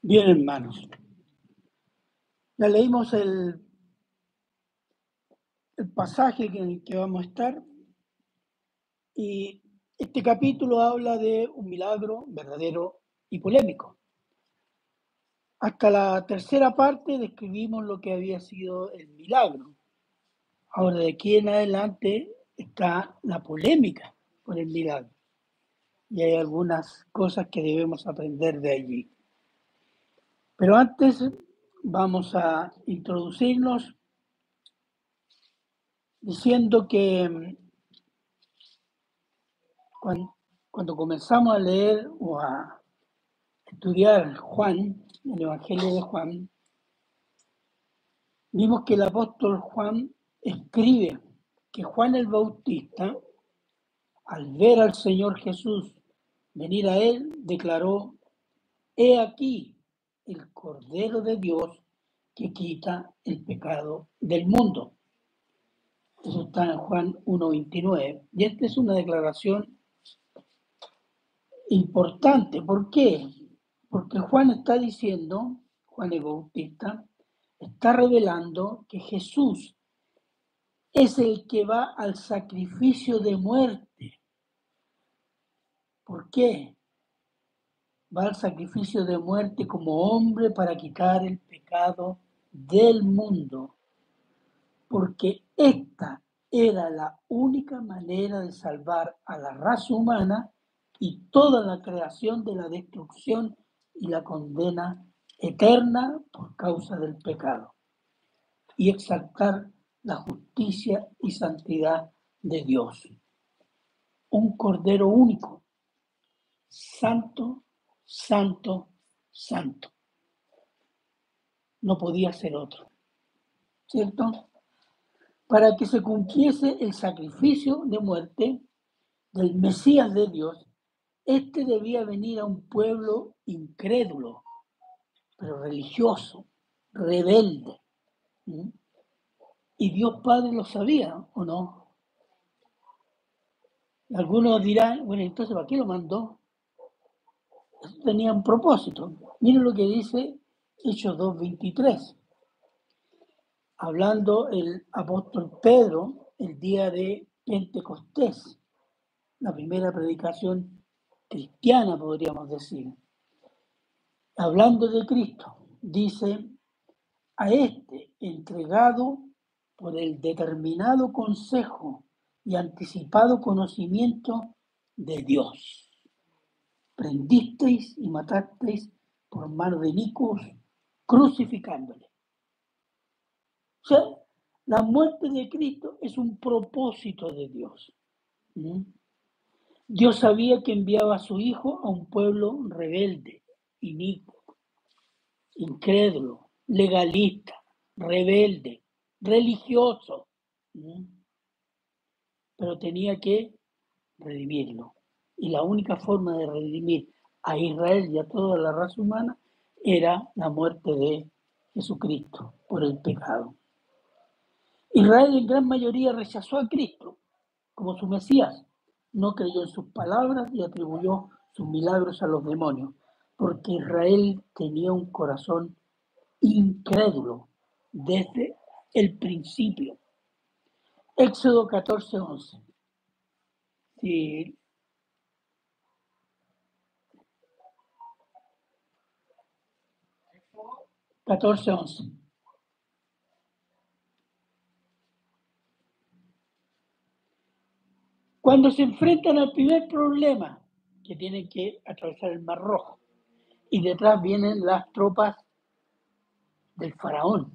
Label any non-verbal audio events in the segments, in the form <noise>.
Bien, hermanos. Ya leímos el, el pasaje en el que vamos a estar y este capítulo habla de un milagro verdadero y polémico. Hasta la tercera parte describimos lo que había sido el milagro. Ahora, de aquí en adelante está la polémica por el milagro. Y hay algunas cosas que debemos aprender de allí. Pero antes vamos a introducirnos diciendo que mm, cuando, comenzamos a leer o a estudiar Juan, el Evangelio de Juan, vimos que el apóstol Juan escribe que Juan el Bautista, al ver al Señor Jesús venir a él, declaró, he aquí el Cordero de Dios que quita el pecado del mundo. Eso está en Juan 1.29. Y esta es una declaración importante. ¿Por qué? Porque Juan está diciendo, Juan el Bautista, está revelando que Jesús es el que va al sacrificio de muerte. ¿Por qué? Va al sacrificio de muerte como hombre para quitar el pecado del mundo, porque esta era la única manera de salvar a la raza humana y toda la creación de la destrucción y la condena eterna por causa del pecado, y exaltar la justicia y santidad de Dios. Un cordero único, santo, santo, santo. No podía ser otro, ¿cierto? Para que se cumpliese el sacrificio de muerte del Mesías de Dios, este debía venir a un pueblo incrédulo, pero religioso, rebelde. Y Dios Padre lo sabía, ¿o no? Algunos dirán, bueno, entonces ¿para qué lo mandó? Tenía un propósito. Miren lo que dice Hechos 2.23. Hablando el apóstol Pedro el día de Pentecostés, la primera predicación cristiana, podríamos decir. Hablando de Cristo, dice, a este entregado por el determinado consejo y anticipado conocimiento de Dios prendisteis y matasteis por mano de Nicos, crucificándole. O sea, la muerte de Cristo es un propósito de Dios. Dios sabía que enviaba a su Hijo a un pueblo rebelde, inicuo, incrédulo, legalista, rebelde, religioso. Pero tenía que redimirlo. Y la única forma de redimir a Israel y a toda la raza humana era la muerte de Jesucristo por el pecado. Israel en gran mayoría rechazó a Cristo como su Mesías, no creyó en sus palabras y atribuyó sus milagros a los demonios, porque Israel tenía un corazón incrédulo desde el principio. Éxodo 14, 11. Si 14-11. Cuando se enfrentan al primer problema, que tienen que atravesar el Mar Rojo, y detrás vienen las tropas del faraón,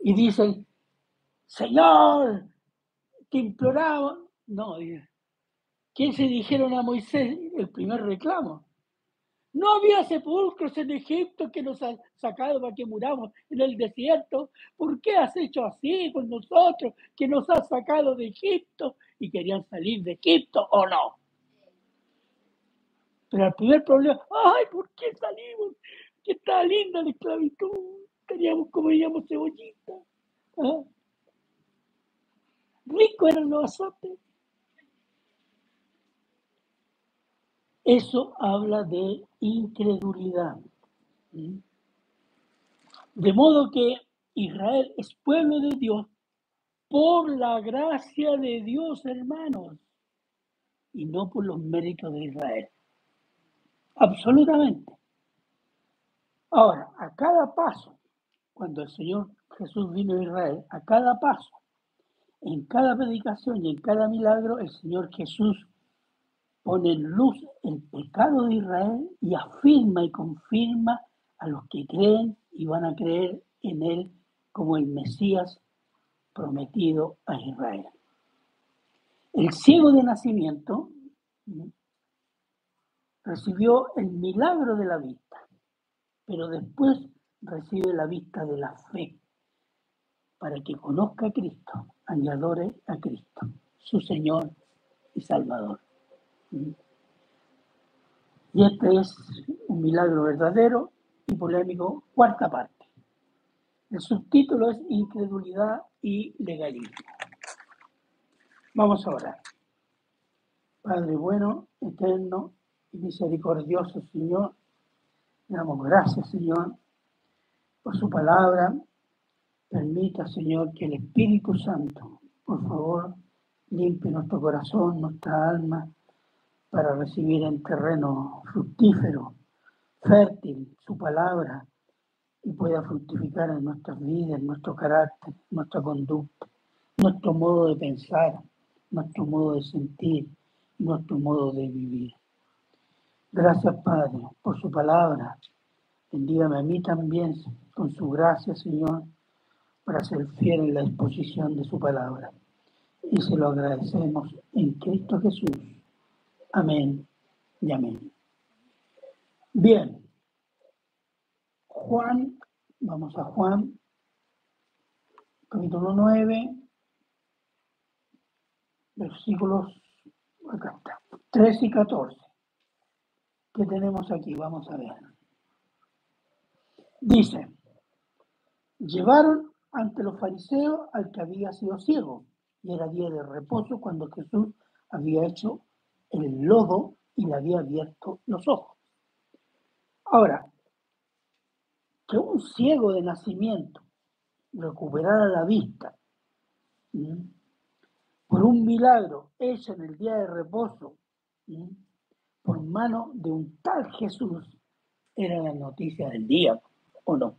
y dicen, Señor, te imploraba, no, ¿quién se dijeron a Moisés el primer reclamo? No había sepulcros en Egipto que nos han sacado para que muramos en el desierto. ¿Por qué has hecho así con nosotros que nos has sacado de Egipto y querían salir de Egipto o no? Pero el primer problema, ay, ¿por qué salimos? Que está linda la esclavitud. Teníamos, como diríamos, cebollita. ¿Ah? Rico eran los azotes. Eso habla de incredulidad. De modo que Israel es pueblo de Dios por la gracia de Dios, hermanos, y no por los méritos de Israel. Absolutamente. Ahora, a cada paso, cuando el Señor Jesús vino a Israel, a cada paso, en cada predicación y en cada milagro, el Señor Jesús pone en luz el pecado de Israel y afirma y confirma a los que creen y van a creer en Él como el Mesías prometido a Israel. El ciego de nacimiento recibió el milagro de la vista, pero después recibe la vista de la fe para que conozca a Cristo, añadore a Cristo, su Señor y Salvador. Y este es un milagro verdadero y polémico, cuarta parte. El subtítulo es Incredulidad y Legalismo. Vamos a orar. Padre bueno, eterno y misericordioso Señor, le damos gracias Señor por su palabra. Permita Señor que el Espíritu Santo, por favor, limpie nuestro corazón, nuestra alma, para recibir en terreno fructífero, fértil, su palabra y pueda fructificar en nuestras vidas, en nuestro carácter, nuestra conducta, nuestro modo de pensar, nuestro modo de sentir, nuestro modo de vivir. Gracias, Padre, por su palabra. Bendígame a mí también con su gracia, Señor, para ser fiel en la exposición de su palabra. Y se lo agradecemos en Cristo Jesús. Amén y amén. Bien, Juan, vamos a Juan, capítulo 9, versículos acá 13 y 14. ¿Qué tenemos aquí? Vamos a ver. Dice, llevaron ante los fariseos al que había sido ciego, y era día de reposo cuando Jesús había hecho el lodo y le había abierto los ojos. Ahora, que un ciego de nacimiento recuperara la vista por un milagro hecho en el día de reposo por mano de un tal Jesús era la noticia del día, ¿o no?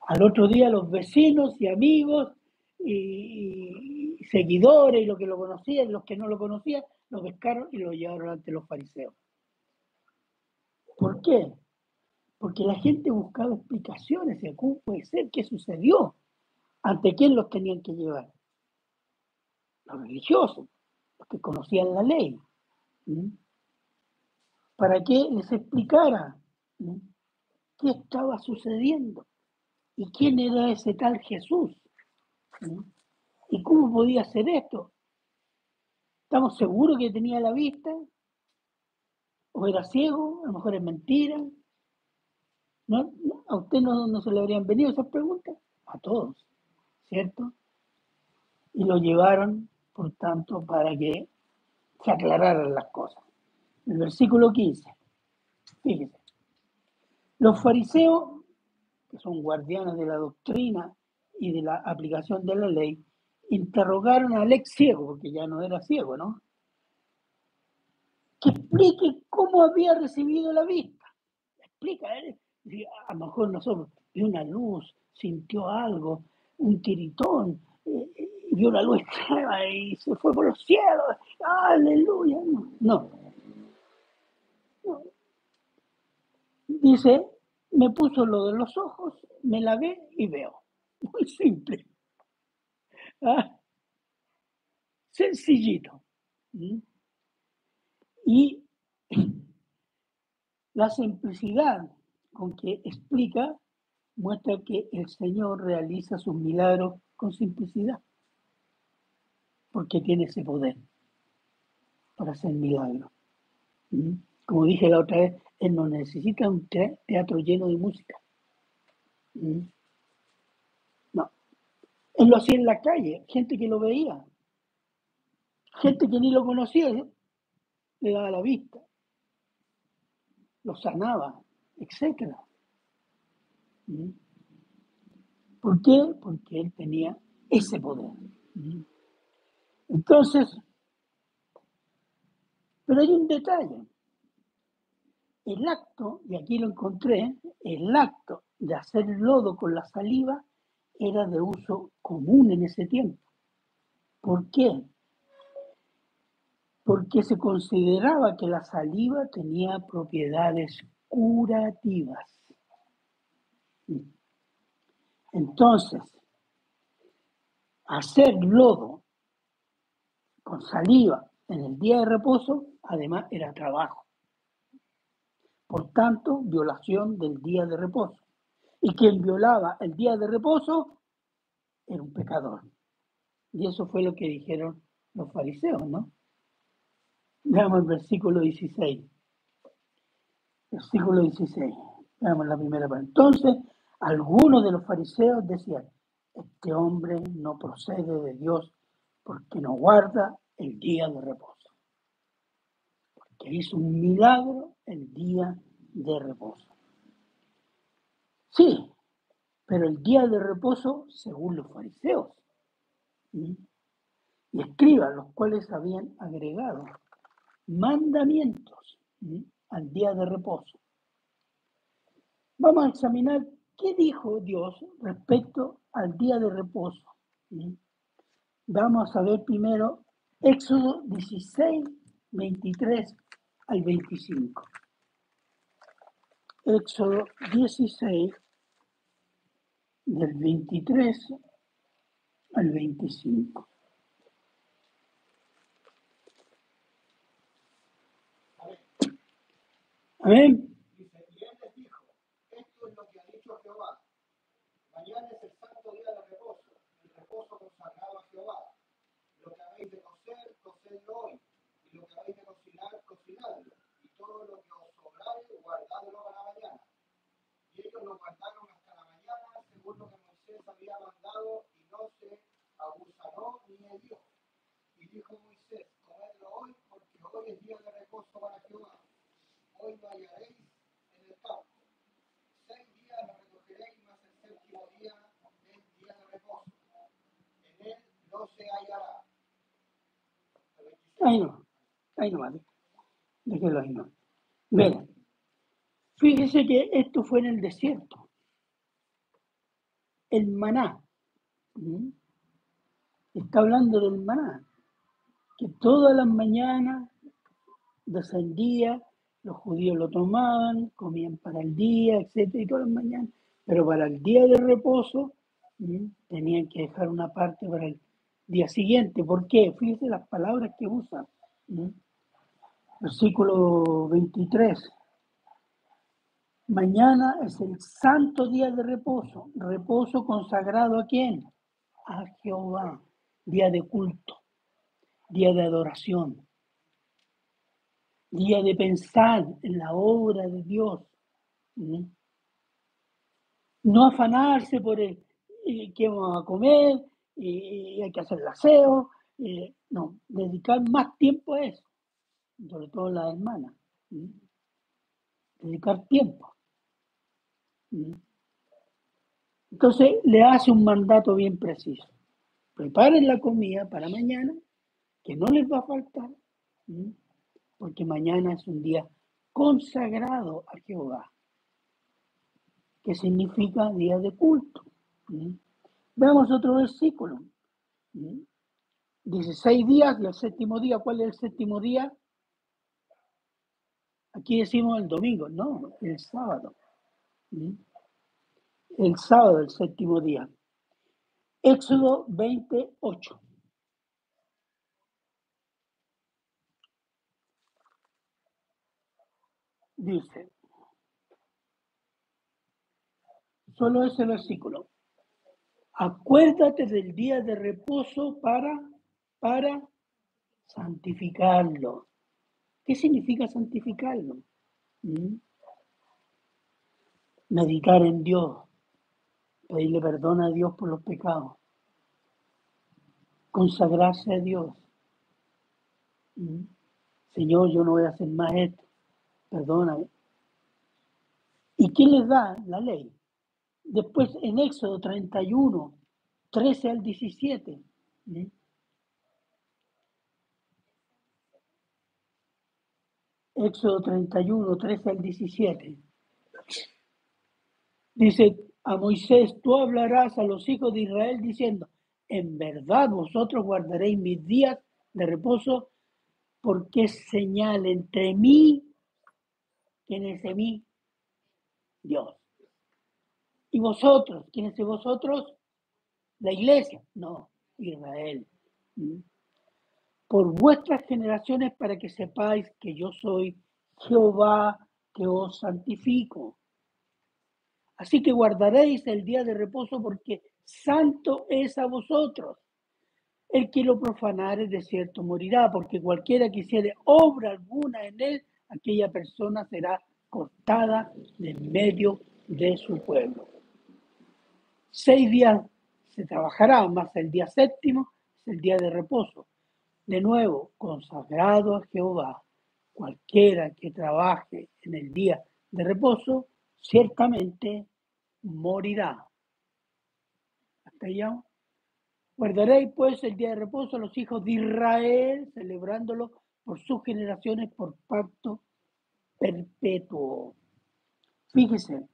Al otro día los vecinos y amigos y seguidores y los que lo conocían los que no lo conocían lo pescaron y lo llevaron ante los fariseos. ¿Por qué? porque la gente buscaba explicaciones de cómo puede ser, qué sucedió, ante quién los tenían que llevar. Los religiosos, los que conocían la ley, para que les explicara qué estaba sucediendo y quién era ese tal Jesús y cómo podía hacer esto. ¿Estamos seguros que tenía la vista? ¿O era ciego? A lo mejor es mentira. ¿No? ¿A usted no, se le habrían venido esas preguntas? A todos, ¿cierto? Y lo llevaron, por tanto, para que se aclararan las cosas. El versículo 15, fíjese, los fariseos, que son guardianes de la doctrina y de la aplicación de la ley, interrogaron al ex ciego, porque ya no era ciego, ¿no? Que explique cómo había recibido la vista. Explica, ¿eh? a lo mejor nosotros vio una luz, sintió algo, un tiritón, eh, vio una luz extrema y se fue por los cielos. Aleluya. No. no. Dice, me puso lo de los ojos, me lavé y veo. Muy simple. <laughs> Sencillito. Y <clears throat> la simplicidad con que explica, muestra que el Señor realiza sus milagros con simplicidad, porque tiene ese poder para hacer milagros. Como dije la otra vez, Él no necesita un teatro lleno de música. Él lo hacía en la calle, gente que lo veía, gente que ni lo conocía. le daba la vista, lo sanaba, etc. ¿Mm? ¿Por qué? Porque él tenía ese poder. ¿Mm? Entonces, pero hay un detalle. El acto, y aquí lo encontré, el acto de hacer lodo con la saliva era de uso común en ese tiempo. ¿Por qué? Porque se consideraba que la saliva tenía propiedades curativas. Entonces, hacer lodo con saliva en el día de reposo, además era trabajo. Por tanto, violación del día de reposo. Y quien violaba el día de reposo era un pecador. Y eso fue lo que dijeron los fariseos, ¿no? Veamos el versículo 16. Versículo 16. Veamos la primera parte. Entonces, algunos de los fariseos decían, este hombre no procede de Dios porque no guarda el día de reposo. Porque hizo un milagro el día de reposo. Sí, pero el día de reposo según los fariseos. Y escriban los cuales habían agregado mandamientos al día de reposo. Vamos a examinar qué dijo Dios respecto al día de reposo. Vamos a ver primero Éxodo 16, 23 al 25. Éxodo 16, del 23 al 25. Amén. Ahí no, ahí no vale. Déjelo ahí no. Miren, fíjese que esto fue en el desierto. El maná. Está hablando del maná. Que todas las mañanas descendía, los judíos lo tomaban, comían para el día, etcétera, y todas las mañanas. Pero para el día de reposo tenían que dejar una parte para el día siguiente. ¿Por qué? Fíjese las palabras que usan. ¿Mm? Versículo 23. Mañana es el santo día de reposo. Reposo consagrado a quién? A Jehová. Día de culto. Día de adoración. Día de pensar en la obra de Dios. ¿Mm? No afanarse por el eh, qué vamos a comer, y hay que hacer el aseo. no, dedicar más tiempo a eso. Sobre todo las hermanas. Dedicar tiempo. Entonces le hace un mandato bien preciso. Preparen la comida para mañana, que no les va a faltar, porque mañana es un día consagrado a Jehová, que significa día de culto. Veamos otro versículo. Dice seis días y el séptimo día. ¿Cuál es el séptimo día? Aquí decimos el domingo, no, el sábado. El sábado, el séptimo día. Éxodo 28. Dice, solo ese versículo. Acuérdate del día de reposo para, para santificarlo. ¿Qué significa santificarlo? ¿Mm? Meditar en Dios, pedirle perdón a Dios por los pecados, consagrarse a Dios. ¿Mm? Señor, yo no voy a hacer más esto, perdóname. ¿Y quién les da la ley? Después en Éxodo 31, 13 al 17. Éxodo 31, 13 al 17. Dice a Moisés, tú hablarás a los hijos de Israel diciendo, en verdad vosotros guardaréis mis días de reposo porque es señal entre mí, ¿quién es de mí? Dios. ¿Y vosotros? ¿Quién es de vosotros? La iglesia. No, Israel. ¿Mm? por vuestras generaciones para que sepáis que yo soy Jehová que os santifico. Así que guardaréis el día de reposo porque santo es a vosotros. El que lo profanare de cierto morirá, porque cualquiera que hiciere obra alguna en él, aquella persona será cortada de medio de su pueblo. Seis días se trabajará, más el día séptimo es el día de reposo de nuevo, consagrado a Jehová, cualquiera que trabaje en el día de reposo, ciertamente morirá. Hasta allá. Guardaréis pues el día de reposo a los hijos de Israel, celebrándolo por sus generaciones por pacto perpetuo. Fíjese,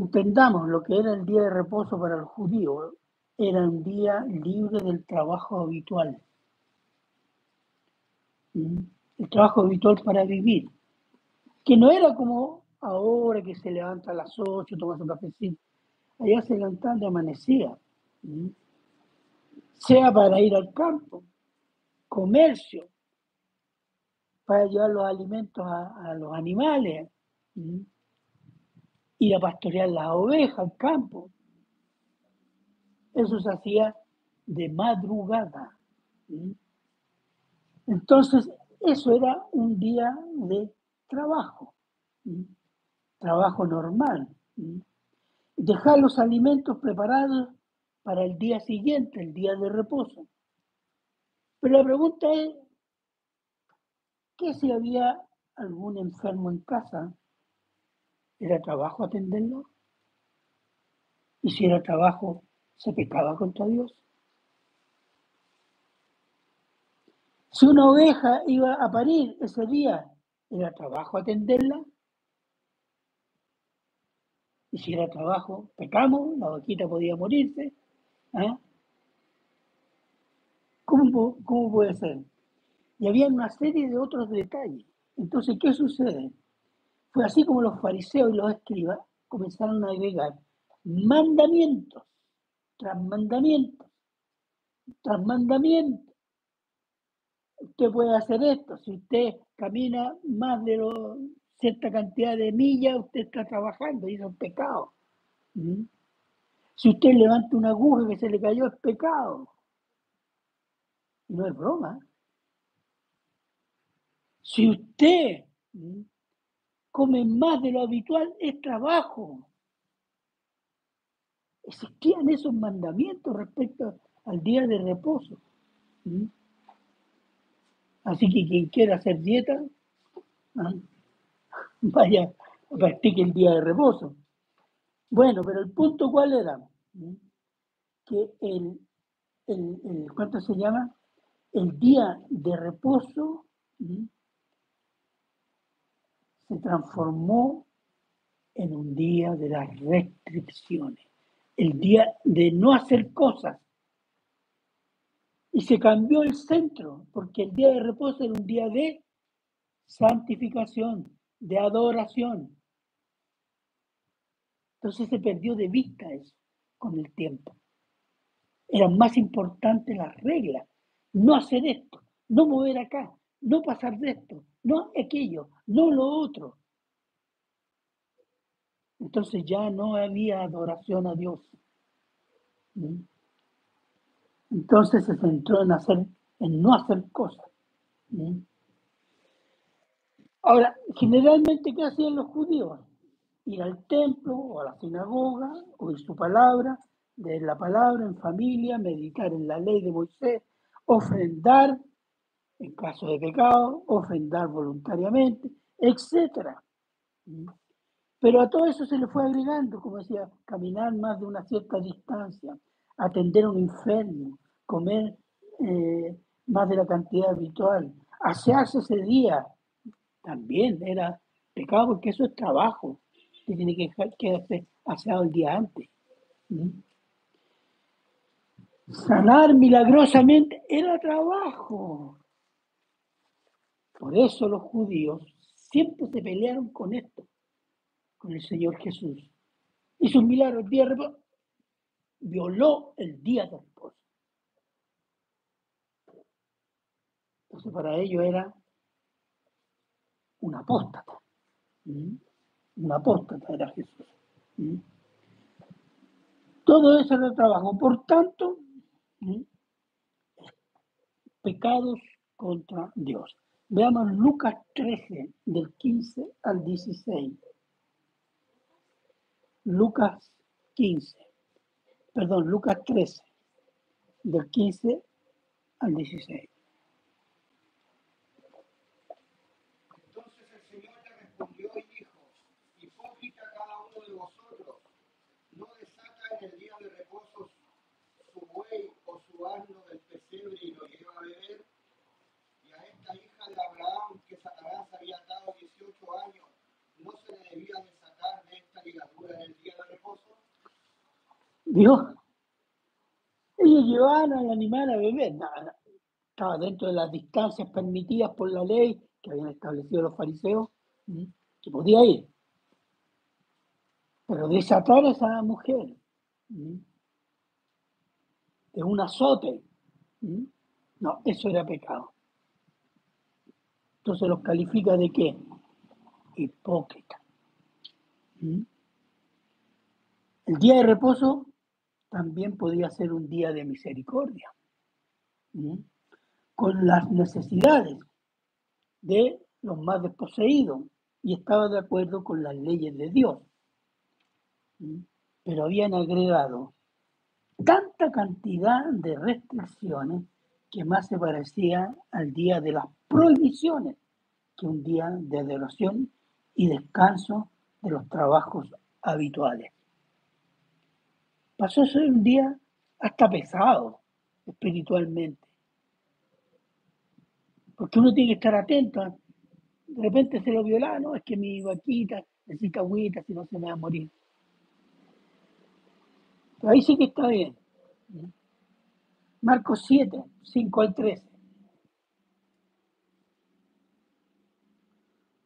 entendamos lo que era el día de reposo para el judío era un día libre del trabajo habitual. ¿Mm? El trabajo habitual para vivir. Que no era como ahora que se levanta a las 8, toma un cafecito. Allá se levantaban de amanecía. ¿Mm? Sea para ir al campo, comercio, para llevar los alimentos a, los animales, ¿Mm? Ir a pastorear las ovejas al campo eso se hacía de madrugada. Entonces, eso era un día de trabajo, trabajo normal. Dejar los alimentos preparados para el día siguiente, el día de reposo. Pero la pregunta es, ¿qué si había algún enfermo en casa? ¿Era trabajo atenderlo? Y si era trabajo se pecaba contra Dios. Si una oveja iba a parir ese día, era trabajo atenderla. Y si era trabajo, pecamos, la vaquita podía morirse. ¿ah? ¿Cómo, ¿Cómo puede ser? Y había una serie de otros detalles. Entonces, ¿qué sucede? Fue así como los fariseos y los escribas comenzaron a agregar mandamientos tras mandamiento, tras mandamiento. Usted puede hacer esto, si usted camina más de lo, cierta cantidad de millas, usted está trabajando y eso es pecado. ¿Mm? Si usted levanta una aguja que se le cayó, es pecado. Y no es broma. Si usted ¿Mm? Come más de lo habitual, es trabajo existían esos mandamientos respecto al día de reposo. ¿Mm? Así que quien quiera hacer dieta, ¿ah? <laughs> vaya, practique el día de reposo. Bueno, pero el punto cuál era? ¿Mm? Que el, el, ¿cuánto se llama? El día de reposo ¿Mm? Se transformó en un día de las restricciones el día de no hacer cosas. Y se cambió el centro, porque el día de reposo era un día de santificación, de adoración. Entonces se perdió de vista eso con el tiempo. Eran más importantes las reglas. No hacer esto, no mover acá, no pasar de esto, no aquello, no lo otro. Entonces ya no había adoración a Dios. ¿Mm? Entonces se centró en hacer, en no hacer cosas. ¿Mm? Ahora, generalmente, ¿qué hacían los judíos? Ir al templo o a la sinagoga, oír su palabra, leer la palabra en familia, meditar en la ley de Moisés, ofrendar en caso de pecado, ofrendar voluntariamente, etc. Pero a todo eso se le fue agregando, como decía, caminar más de una cierta distancia, atender a un enfermo, comer eh, más de la cantidad habitual, asearse ese día, también era pecado porque eso es trabajo, que tiene que quedarse aseado el día antes. Sanar milagrosamente era trabajo. Por eso los judíos siempre se pelearon con esto, con el Señor Jesús. Hizo un milagro el violó el día de reposo. Entonces para ellos era un apóstata. Un apóstata era Jesús. Todo eso era trabajo. Por tanto, pecados contra Dios. Veamos Lucas 13, del 15 al 16. Lucas 15, perdón, Lucas 13, del 15 al 16. Entonces el Señor le respondió dijo, hipócrita cada uno de vosotros, no desata en el día de reposo su buey o su asno del pesebre y lo lleva a beber, hija de Abraham que Satanás había dado 18 años, no se le debía de sacar de esta ligadura en el día de reposo. Dios, ellos llevaban al animal a beber, estaba dentro de las distancias permitidas por la ley que habían establecido los fariseos, que podía ir. Pero desatar a esa mujer de un azote, no, eso era pecado. Entonces los califica de qué? Hipócrita. El día de reposo también podía ser un día de misericordia, con las necesidades de los más desposeídos y estaba de acuerdo con las leyes de Dios. Pero habían agregado tanta cantidad de restricciones que más se parecía al día de las prohibiciones que un día de adoración y descanso de los trabajos habituales. Pasó a ser un día hasta pesado espiritualmente, porque uno tiene que estar atento. De repente se lo viola, no, es que mi vaquita necesita agüita, si no se me va a morir. Pero ahí sí que está bien. Marcos 7, 5 al 13.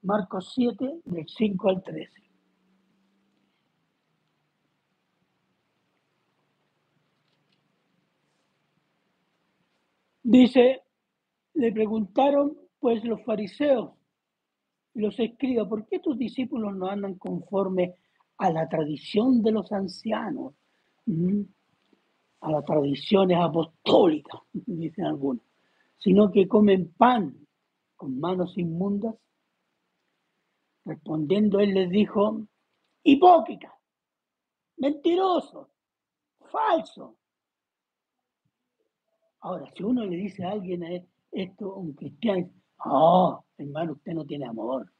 Marcos 7, del 5 al 13. Dice, le preguntaron pues los fariseos y los escribas, ¿por qué tus discípulos no andan conforme a la tradición de los ancianos? ¿Mm? A las tradiciones apostólicas, <laughs> dicen algunos, sino que comen pan con manos inmundas. Respondiendo él les dijo, hipócrita, mentiroso, falso. Ahora, si uno le dice a alguien esto, un cristiano, oh, hermano, usted no tiene amor.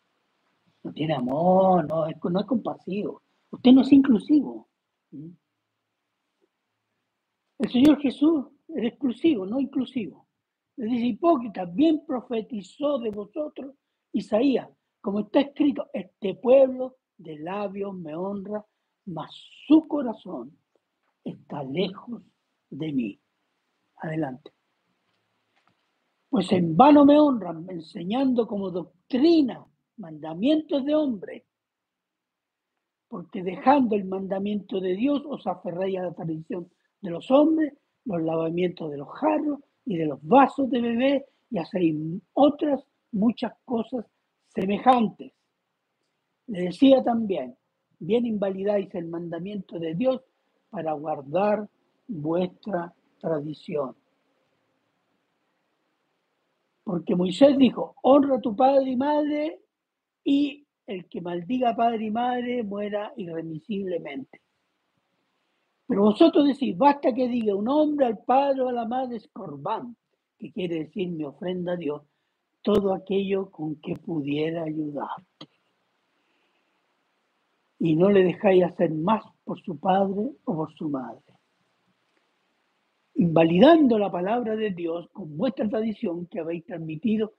No tiene amor, no es, no es compasivo. Usted no es inclusivo. ¿Mm? El Señor Jesús es exclusivo, no inclusivo. Le dice, hipócrita, bien profetizó de vosotros Isaías, como está escrito, este pueblo de labios me honra, mas su corazón está lejos de mí. Adelante. Pues en vano me honran, enseñando como doctrina mandamientos de hombre, porque dejando el mandamiento de Dios os aferráis a la tradición de los hombres, los lavamientos de los jarros y de los vasos de bebé y hacéis otras muchas cosas semejantes. Le decía también, bien invalidáis el mandamiento de Dios para guardar vuestra tradición. Porque Moisés dijo, honra a tu padre y madre y el que maldiga padre y madre muera irremisiblemente. Pero vosotros decís, basta que diga un hombre al padre o a la madre es que quiere decir mi ofrenda a Dios, todo aquello con que pudiera ayudarte. Y no le dejáis hacer más por su padre o por su madre. Invalidando la palabra de Dios con vuestra tradición que habéis transmitido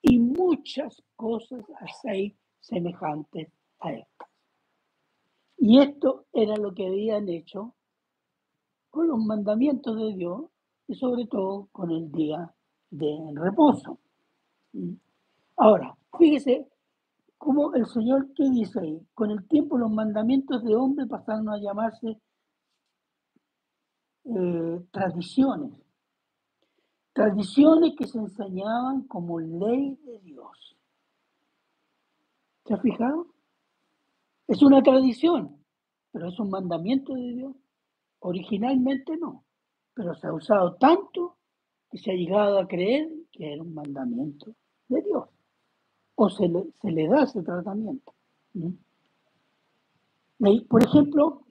y muchas cosas hacéis semejantes a estas. Y esto era lo que habían hecho con los mandamientos de Dios y sobre todo con el día de reposo. Ahora, fíjese cómo el Señor, ¿qué dice ahí? Con el tiempo los mandamientos de hombre pasaron a llamarse eh, tradiciones. Tradiciones que se enseñaban como ley de Dios. ¿Se ha fijado? Es una tradición, pero es un mandamiento de Dios. Originalmente no, pero se ha usado tanto que se ha llegado a creer que era un mandamiento de Dios. O se le, se le da ese tratamiento. Por ejemplo,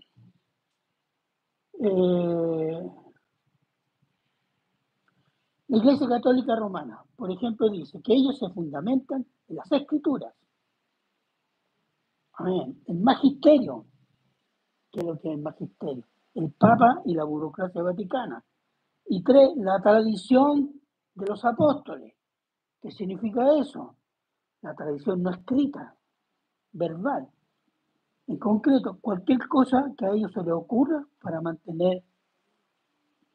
eh, la Iglesia Católica Romana, por ejemplo, dice que ellos se fundamentan en las escrituras Amén. El magisterio. ¿Qué es lo que es el magisterio? El Papa y la burocracia vaticana. Y tres, la tradición de los apóstoles. ¿Qué significa eso? La tradición no escrita, verbal. En concreto, cualquier cosa que a ellos se les ocurra para mantener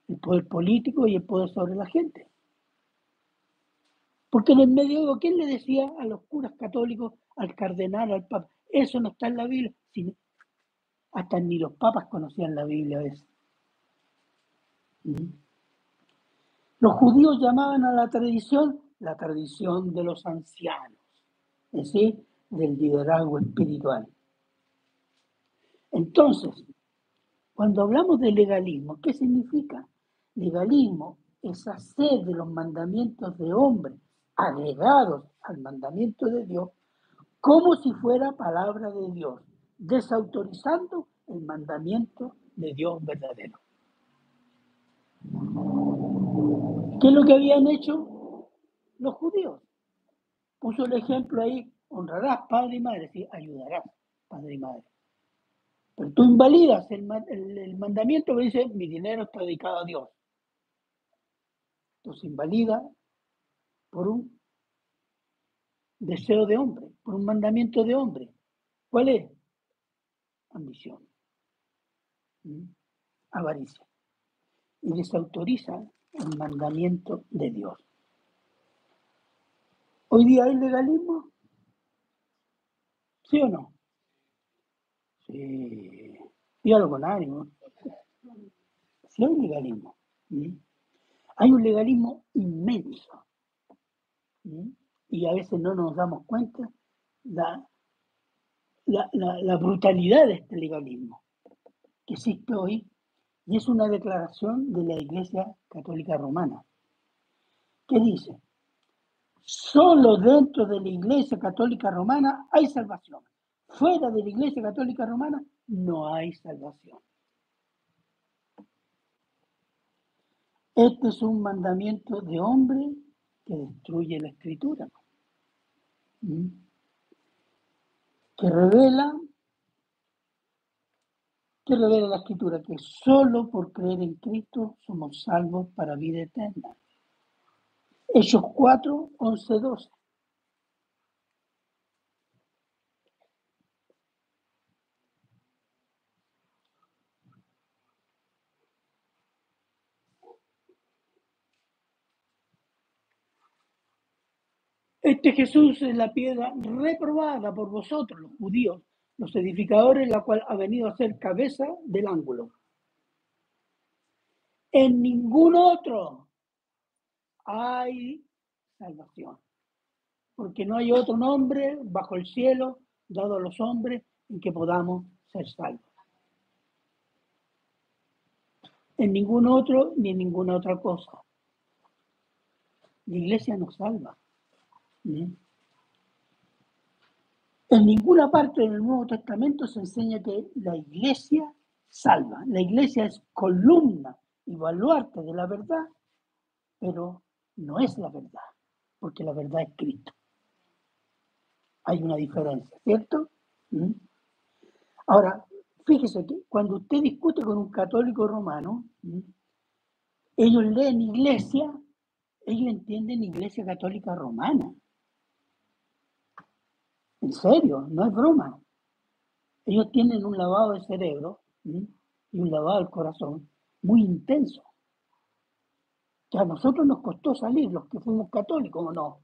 el poder político y el poder sobre la gente. Porque en el medioevo, ¿quién le decía a los curas católicos, al cardenal, al papa? Eso no está en la Biblia. hasta ni los papas conocían la Biblia a veces. ¿Mm? Los judíos llamaban a la tradición la tradición de los ancianos, es decir, del liderazgo espiritual. Entonces, cuando hablamos de legalismo, ¿qué significa? Legalismo es hacer de los mandamientos de hombre agregados al mandamiento de Dios como si fuera palabra de Dios, desautorizando el mandamiento de Dios verdadero. ¿Qué es lo que habían hecho los judíos? Puso el ejemplo ahí, honrarás padre y madre, sí, ayudarás padre y madre. Pero tú invalidas el, mandamiento que dice, mi dinero está dedicado a Dios. Entonces invalida por un deseo de hombre, por un mandamiento de hombre. ¿Cuál es? Ambición. ¿Mm? Avaricia. Y desautoriza el mandamiento de Dios. ¿Hoy día hay legalismo? ¿Sí o no? Sí. Dígalo con ánimo. Sí hay legalismo. Hay un legalismo inmenso. Y a veces no nos damos cuenta la, brutalidad de este legalismo que existe hoy y es una declaración de la Iglesia Católica Romana que dice, solo dentro de la Iglesia Católica Romana hay salvación, fuera de la Iglesia Católica Romana no hay salvación. Este es un mandamiento de hombre que destruye la escritura que revela que revela la escritura que solo por creer en Cristo somos salvos para vida eterna. Hechos 4, 11, 12. Este Jesús es la piedra reprobada por vosotros, los judíos, los edificadores, la cual ha venido a ser cabeza del ángulo. En ningún otro hay salvación, porque no hay otro nombre bajo el cielo dado a los hombres en que podamos ser salvos. En ningún otro ni en ninguna otra cosa. La iglesia nos salva. En ninguna parte del Nuevo Testamento se enseña que la iglesia salva. La iglesia es columna y baluarte de la verdad, pero no es la verdad, porque la verdad es Cristo. Hay una diferencia, ¿cierto? ¿Mm? Ahora, fíjese que cuando usted discute con un católico romano, ¿Mm? ellos leen iglesia, ellos entienden iglesia católica romana. En serio, no es broma. Ellos tienen un lavado de cerebro y un lavado del corazón muy intenso. Que a nosotros nos costó salir, los que fuimos católicos o no.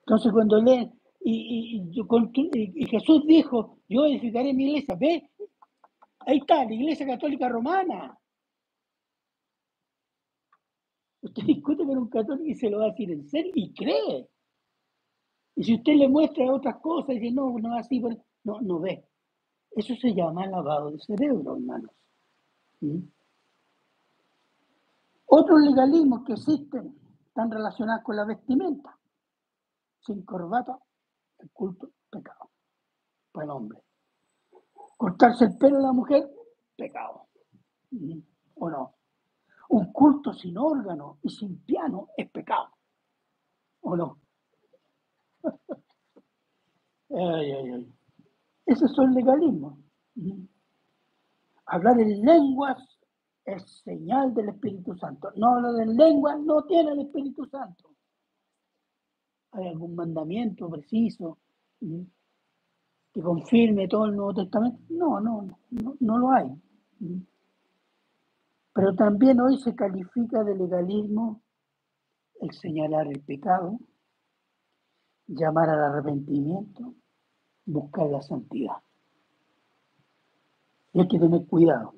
Entonces cuando leen, y, y, Jesús dijo, yo edificaré mi iglesia, ve, ahí está, la iglesia católica romana. Usted discute con un católico y se lo va a decir en serio y cree. Y si usted le muestra otras cosas y dice, no, no así, no, no ve. Eso se llama lavado de cerebro, hermanos. Otros legalismos que existen están relacionados con la vestimenta. Sin corbata, el culto, pecado. Para el hombre. Cortarse el pelo a la mujer, pecado. ¿O no? Un culto sin órgano y sin piano es pecado. ¿O no? <laughs> ay, ay. Esos son legalismos. Hablar en lenguas es señal del Espíritu Santo. No hablar en lenguas no tiene el Espíritu Santo. ¿Hay algún mandamiento preciso que confirme todo el Nuevo Testamento? No, no, no, no lo hay. Pero también hoy se califica de legalismo el señalar el pecado, llamar al arrepentimiento, buscar la santidad. Y hay que tener cuidado.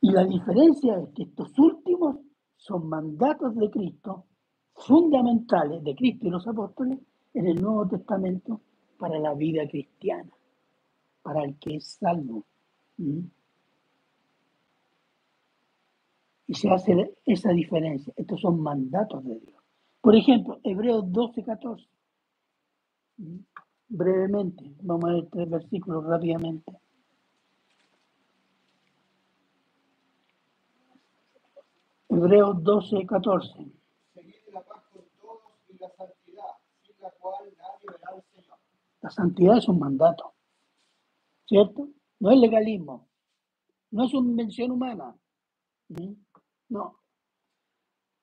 Y la diferencia es que estos últimos son mandatos de Cristo fundamentales de Cristo y los apóstoles en el Nuevo Testamento para la vida cristiana, para el que es salvo. ¿Mm? Y se hace esa diferencia. Estos son mandatos de Dios. Por ejemplo, Hebreos 12, 14. Brevemente, vamos a ver tres versículos rápidamente. Hebreos 12, 14. Seguid la paz con todos y la santidad, sin la cual nadie verá al Señor. La santidad es un mandato, ¿cierto? No es legalismo, no es una invención humana. ¿Mm? No.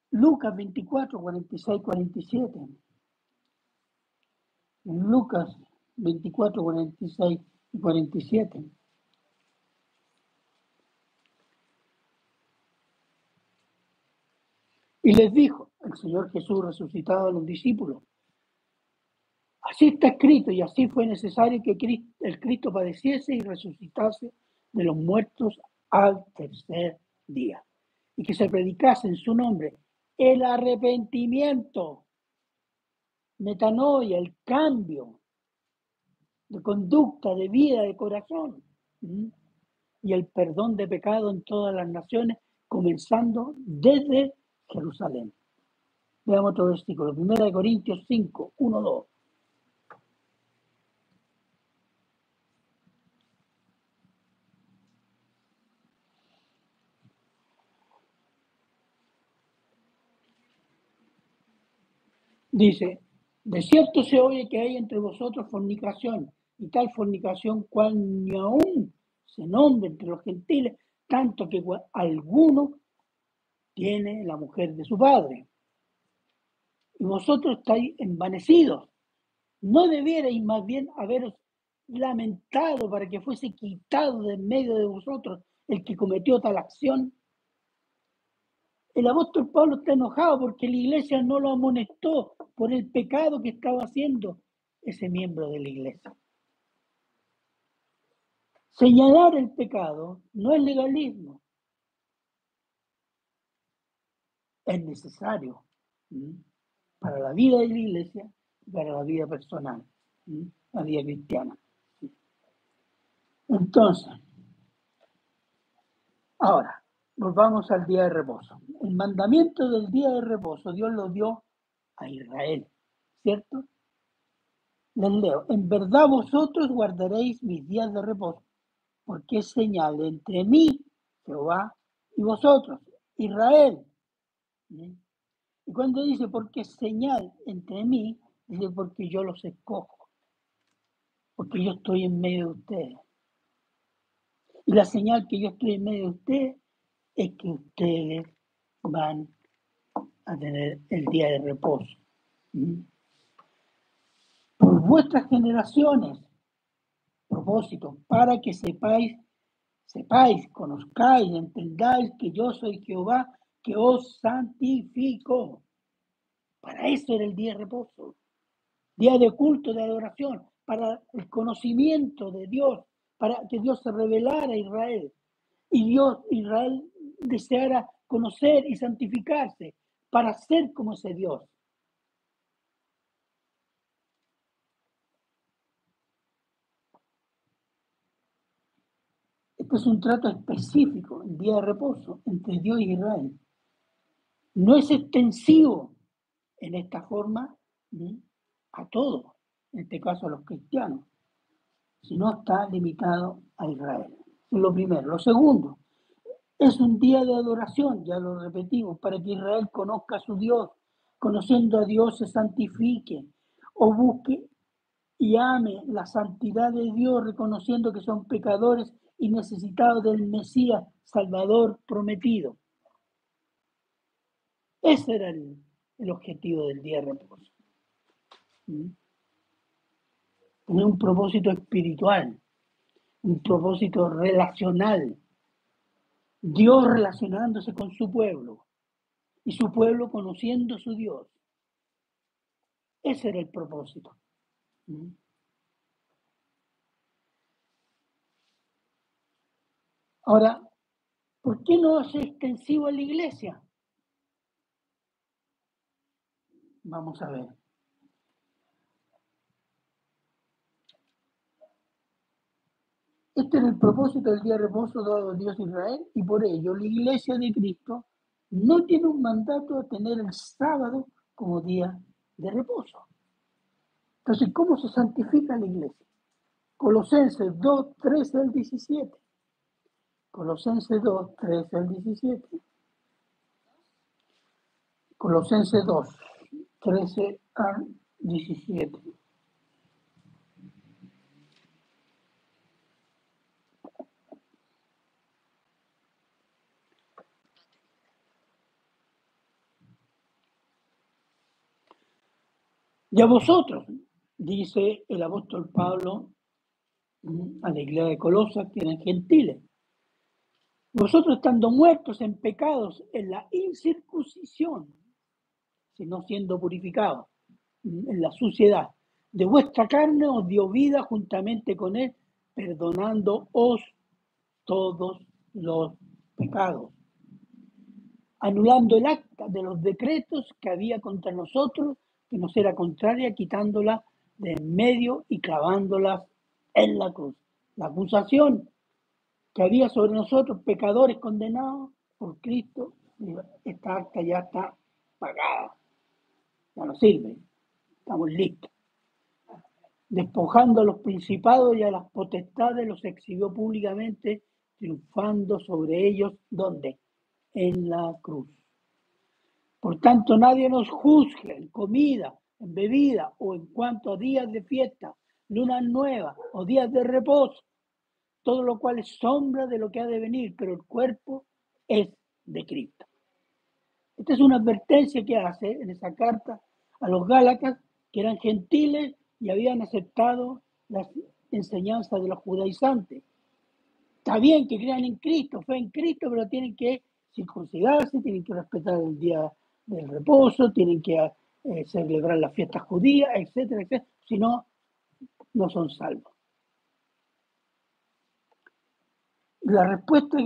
Lucas 24, 46, 47. Lucas 24, 46 y 47. Y les dijo el Señor Jesús resucitado a los discípulos, así está escrito y así fue necesario que el Cristo padeciese y resucitase de los muertos al tercer día y que se predicase en su nombre el arrepentimiento, metanoia, el cambio de conducta, de vida, de corazón, y el perdón de pecado en todas las naciones, comenzando desde Jerusalén. Veamos otro versículo, 1 Corintios 5, 1, 2. Dice, de cierto se oye que hay entre vosotros fornicación, y tal fornicación cual ni aún se nombre entre los gentiles, tanto que alguno tiene la mujer de su padre. Y vosotros estáis envanecidos. No debierais más bien haberos lamentado para que fuese quitado de en medio de vosotros el que cometió tal acción el apóstol Pablo está enojado porque la iglesia no lo amonestó por el pecado que estaba haciendo ese miembro de la iglesia. Señalar el pecado no es legalismo. Es necesario para la vida de la iglesia y para la vida personal, la vida cristiana. Entonces, ahora, volvamos al día de reposo. El mandamiento del día de reposo Dios lo dio a Israel, ¿cierto? Les leo, en verdad vosotros guardaréis mis días de reposo, porque es señal entre mí, Jehová, y vosotros, Israel. ¿Mm? Y cuando dice, porque señal entre mí, dice, porque yo los escojo, porque yo estoy en medio de ustedes. Y la señal que yo estoy en medio de ustedes es que ustedes van a tener el día de reposo. ¿Mm? Por vuestras generaciones, propósito, para que sepáis, sepáis, conozcáis, entendáis que yo soy Jehová, que os santifico. Para eso era el día de reposo, día de culto, de adoración, para el conocimiento de Dios, para que Dios se revelara a Israel. Y Dios, Israel, deseara conocer y santificarse para ser como ese Dios. Este es un trato específico, el día de reposo, entre Dios y Israel. No es extensivo en esta forma a todos, en este caso a los cristianos, sino está limitado a Israel. Es lo primero. Lo segundo, es un día de adoración, ya lo repetimos, para que Israel conozca a su Dios, conociendo a Dios se santifique o busque y ame la santidad de Dios, reconociendo que son pecadores y necesitados del Mesías Salvador prometido. Ese era el, objetivo del día de reposo. ¿Mm? Un propósito espiritual, un propósito relacional Dios relacionándose con su pueblo y su pueblo conociendo su Dios. Ese era el propósito. ¿Mm? Ahora, ¿por qué no es extensivo a la iglesia? Vamos a ver. Este es el propósito del día de reposo dado a Dios Israel y por ello la iglesia de Cristo no tiene un mandato a tener el sábado como día de reposo. Entonces, ¿cómo se santifica la iglesia? Colosenses 2, 13 al 17. Colosenses 2, 13 al 17. Colosenses 2, 13 al 17. Y a vosotros, dice el apóstol Pablo mm, a la iglesia de Colosas, que eran gentiles, vosotros estando muertos en pecados en la incircuncisión, sino siendo purificados mm, en la suciedad de vuestra carne, os dio vida juntamente con él, perdonándoos todos los pecados, anulando el acta de los decretos que había contra nosotros que nos era contraria, quitándola de en medio y clavándolas en la cruz. La acusación que había sobre nosotros, pecadores condenados por Cristo, esta acta ya está pagada, ya no sirve, estamos listos. Despojando a los principados y a las potestades, los exhibió públicamente, triunfando sobre ellos, ¿dónde? En la cruz. Por tanto, nadie nos juzgue en comida, en bebida o en cuanto a días de fiesta, lunas nuevas o días de reposo, todo lo cual es sombra de lo que ha de venir, pero el cuerpo es de Cristo. Esta es una advertencia que hace en esa carta a los Gálatas, que eran gentiles y habían aceptado las enseñanzas de los judaizantes. Está bien que crean en Cristo, fe en Cristo, pero tienen que circuncidarse, tienen que respetar el día del reposo, tienen que eh, celebrar las fiestas judías, etcétera, etcétera. Si no, no son salvos. La respuesta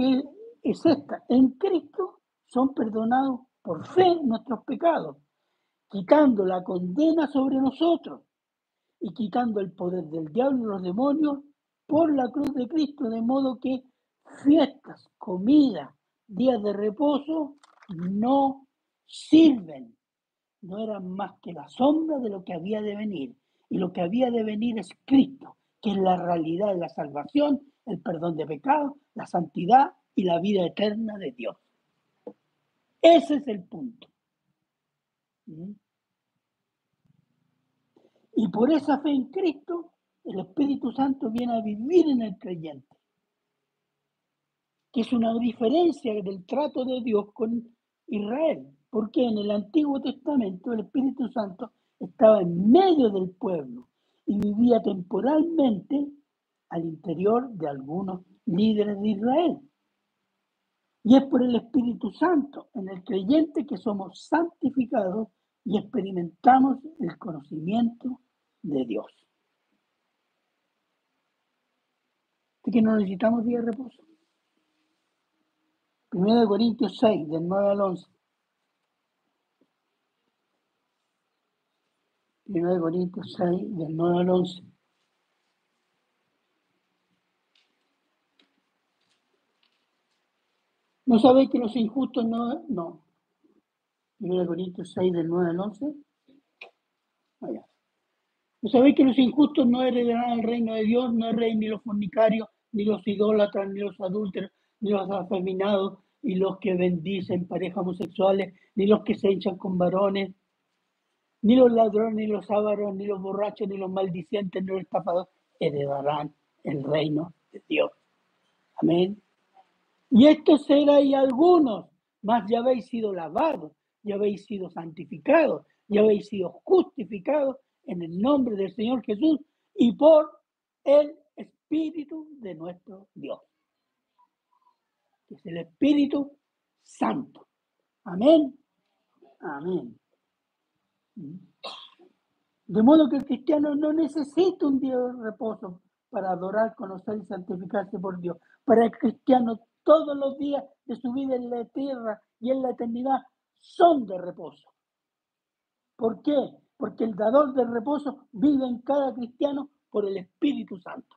es esta. En Cristo son perdonados por fe nuestros pecados, quitando la condena sobre nosotros y quitando el poder del diablo y los demonios por la cruz de Cristo, de modo que fiestas, comida, días de reposo no sirven, no eran más que la sombra de lo que había de venir. Y lo que había de venir es Cristo, que es la realidad de la salvación, el perdón de pecados, la santidad y la vida eterna de Dios. Ese es el punto. ¿Mm? Y por esa fe en Cristo, el Espíritu Santo viene a vivir en el creyente, que es una diferencia del trato de Dios con Israel, porque en el Antiguo Testamento el Espíritu Santo estaba en medio del pueblo y vivía temporalmente al interior de algunos líderes de Israel. Y es por el Espíritu Santo en el creyente que somos santificados y experimentamos el conocimiento de Dios. Así que no necesitamos día de reposo. Primero de Corintios 6, del 9 al 11. Primero de Corintios 6, del 9 al 11. ¿No sabéis que los injustos no? No. 1 Corintios 6, del 9 al 11. Vaya. ¿No sabéis que los injustos no heredarán el reino de Dios? No rey ni los fornicarios, ni los idólatras, ni los adúlteros, ni los afeminados, ni los que bendicen parejas homosexuales, ni los que se echan con varones, ni los ladrones, ni los ávaros, ni los borrachos, ni los maldicientes, ni los estafadores heredarán el reino de Dios. Amén. Y estos y algunos, más ya habéis sido lavados, ya habéis sido santificados, ya habéis sido justificados en el nombre del Señor Jesús y por el Espíritu de nuestro Dios, que es el Espíritu Santo. Amén. Amén. De modo que el cristiano no necesita un día de reposo para adorar, conocer y santificarse por Dios. Para el cristiano todos los días de su vida en la tierra y en la eternidad son de reposo. ¿Por qué? Porque el dador de reposo vive en cada cristiano por el Espíritu Santo.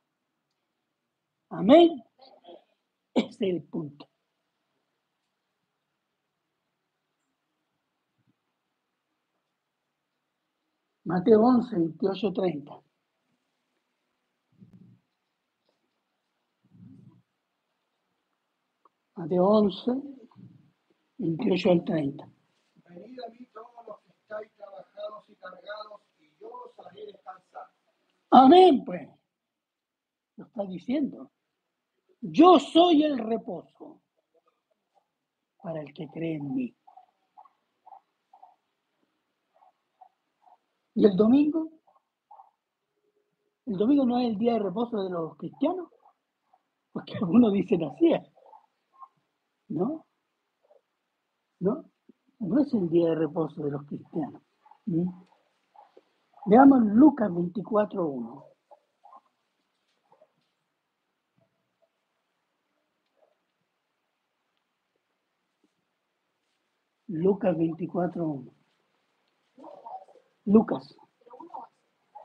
Amén. Ese es el punto. Mateo 11, 28, 30. Mateo 11, 28 al 30. Venid a mí todos los que estáis trabajados y cargados, y yo os haré descansar. Amén, pues. Lo está diciendo. Yo soy el reposo para el que cree en mí. ¿Y el domingo? ¿El domingo no es el día de reposo de los cristianos? Porque <laughs> algunos dicen así. ¿No? ¿No? No es el día de reposo de los cristianos. Veamos Lucas 24.1. Lucas 24.1. Lucas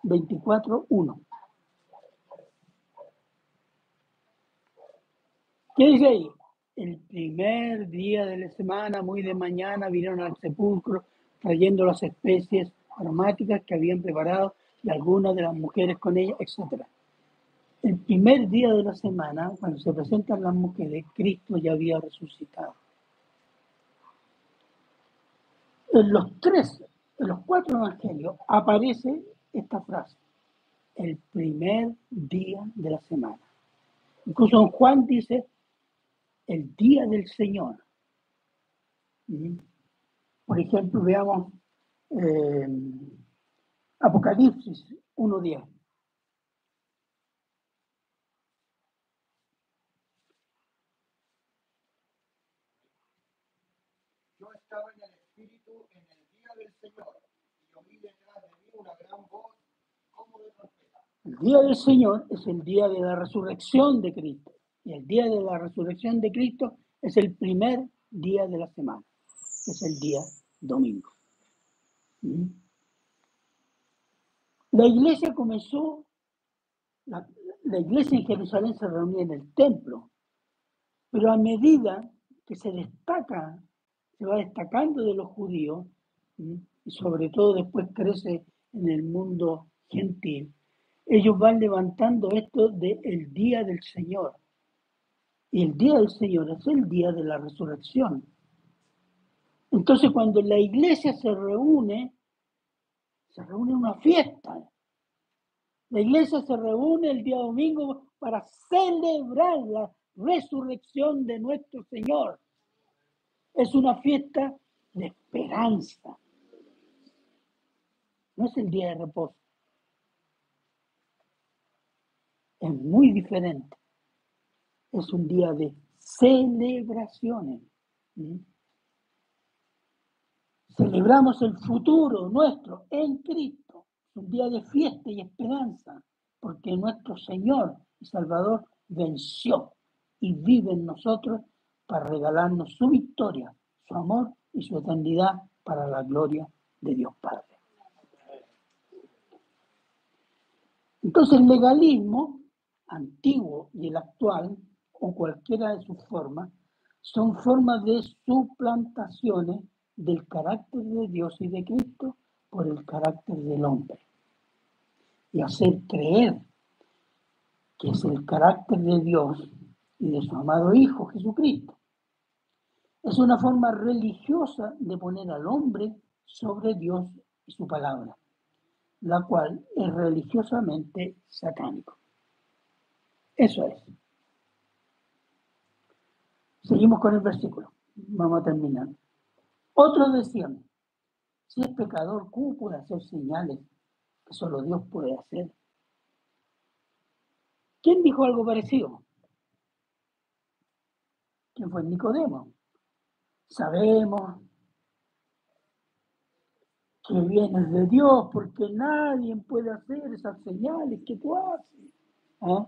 24.1. ¿Qué dice ahí? el primer día de la semana, muy de mañana, vinieron al sepulcro trayendo las especies aromáticas que habían preparado y algunas de las mujeres con ellas, etc. El primer día de la semana, cuando se presentan las mujeres, Cristo ya había resucitado. En los tres, en los cuatro evangelios aparece esta frase, el primer día de la semana. Incluso Juan dice, el día del Señor. Por ejemplo, veamos eh, Apocalipsis 1.10. Yo estaba en el Espíritu en el día del Señor y oí detrás de mí una gran voz como de trompeta. El día del Señor es el día de la resurrección de Cristo. Y el día de la resurrección de Cristo es el primer día de la semana, que es el día domingo. ¿Mm? La iglesia comenzó, la, iglesia en Jerusalén se reunía en el templo, pero a medida que se destaca, se va destacando de los judíos, y sobre todo después crece en el mundo gentil, ellos van levantando esto del el día del Señor Y el día del Señor es el día de la resurrección. Entonces cuando la iglesia se reúne, se reúne una fiesta. La iglesia se reúne el día domingo para celebrar la resurrección de nuestro Señor. Es una fiesta de esperanza. No es el día de reposo. Es muy diferente. Es un día de celebraciones. Celebramos el futuro nuestro en Cristo. Un día de fiesta y esperanza, porque nuestro Señor y Salvador venció y vive en nosotros para regalarnos su victoria, su amor y su eternidad para la gloria de Dios Padre. Entonces el legalismo antiguo y el actual, o cualquiera de sus formas, son formas de suplantaciones del carácter de Dios y de Cristo por el carácter del hombre. Y hacer creer que es el carácter de Dios y de su amado Hijo Jesucristo. Es una forma religiosa de poner al hombre sobre Dios y su palabra, la cual es religiosamente satánico. Eso es. Seguimos con el versículo. Vamos a terminar. Otros decían, si es pecador, ¿cómo puede hacer señales que solo Dios puede hacer? ¿Quién dijo algo parecido? ¿Quién fue Nicodemo? Sabemos que vienes de Dios porque nadie puede hacer esas señales que tú haces. ¿eh?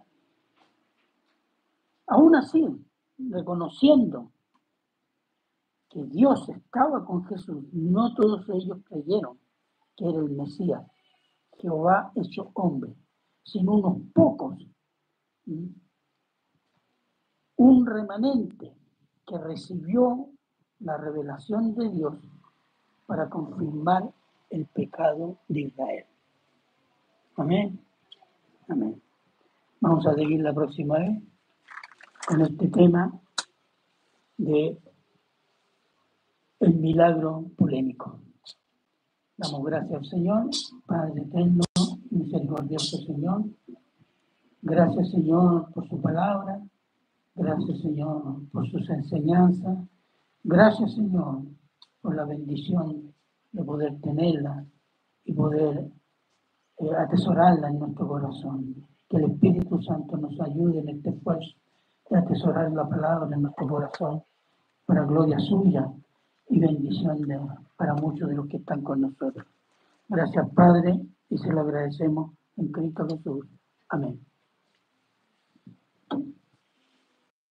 Aún así, reconociendo que Dios estaba con Jesús, no todos ellos creyeron que era el Mesías, Jehová hecho hombre, sino unos pocos, un remanente que recibió la revelación de Dios para confirmar el pecado de Israel. Amén. Amén. Vamos a seguir la próxima vez con este tema de el milagro polémico. Damos gracias al Señor, Padre eterno, misericordioso Señor. Gracias Señor por su palabra. Gracias Señor por sus enseñanzas. Gracias Señor por la bendición de poder tenerla y poder eh, atesorarla en nuestro corazón. Que el Espíritu Santo nos ayude en este esfuerzo de atesorar la palabra en nuestro corazón para gloria suya y bendición de, para muchos de los que están con nosotros. Gracias Padre y se lo agradecemos en Cristo Jesús. Amén.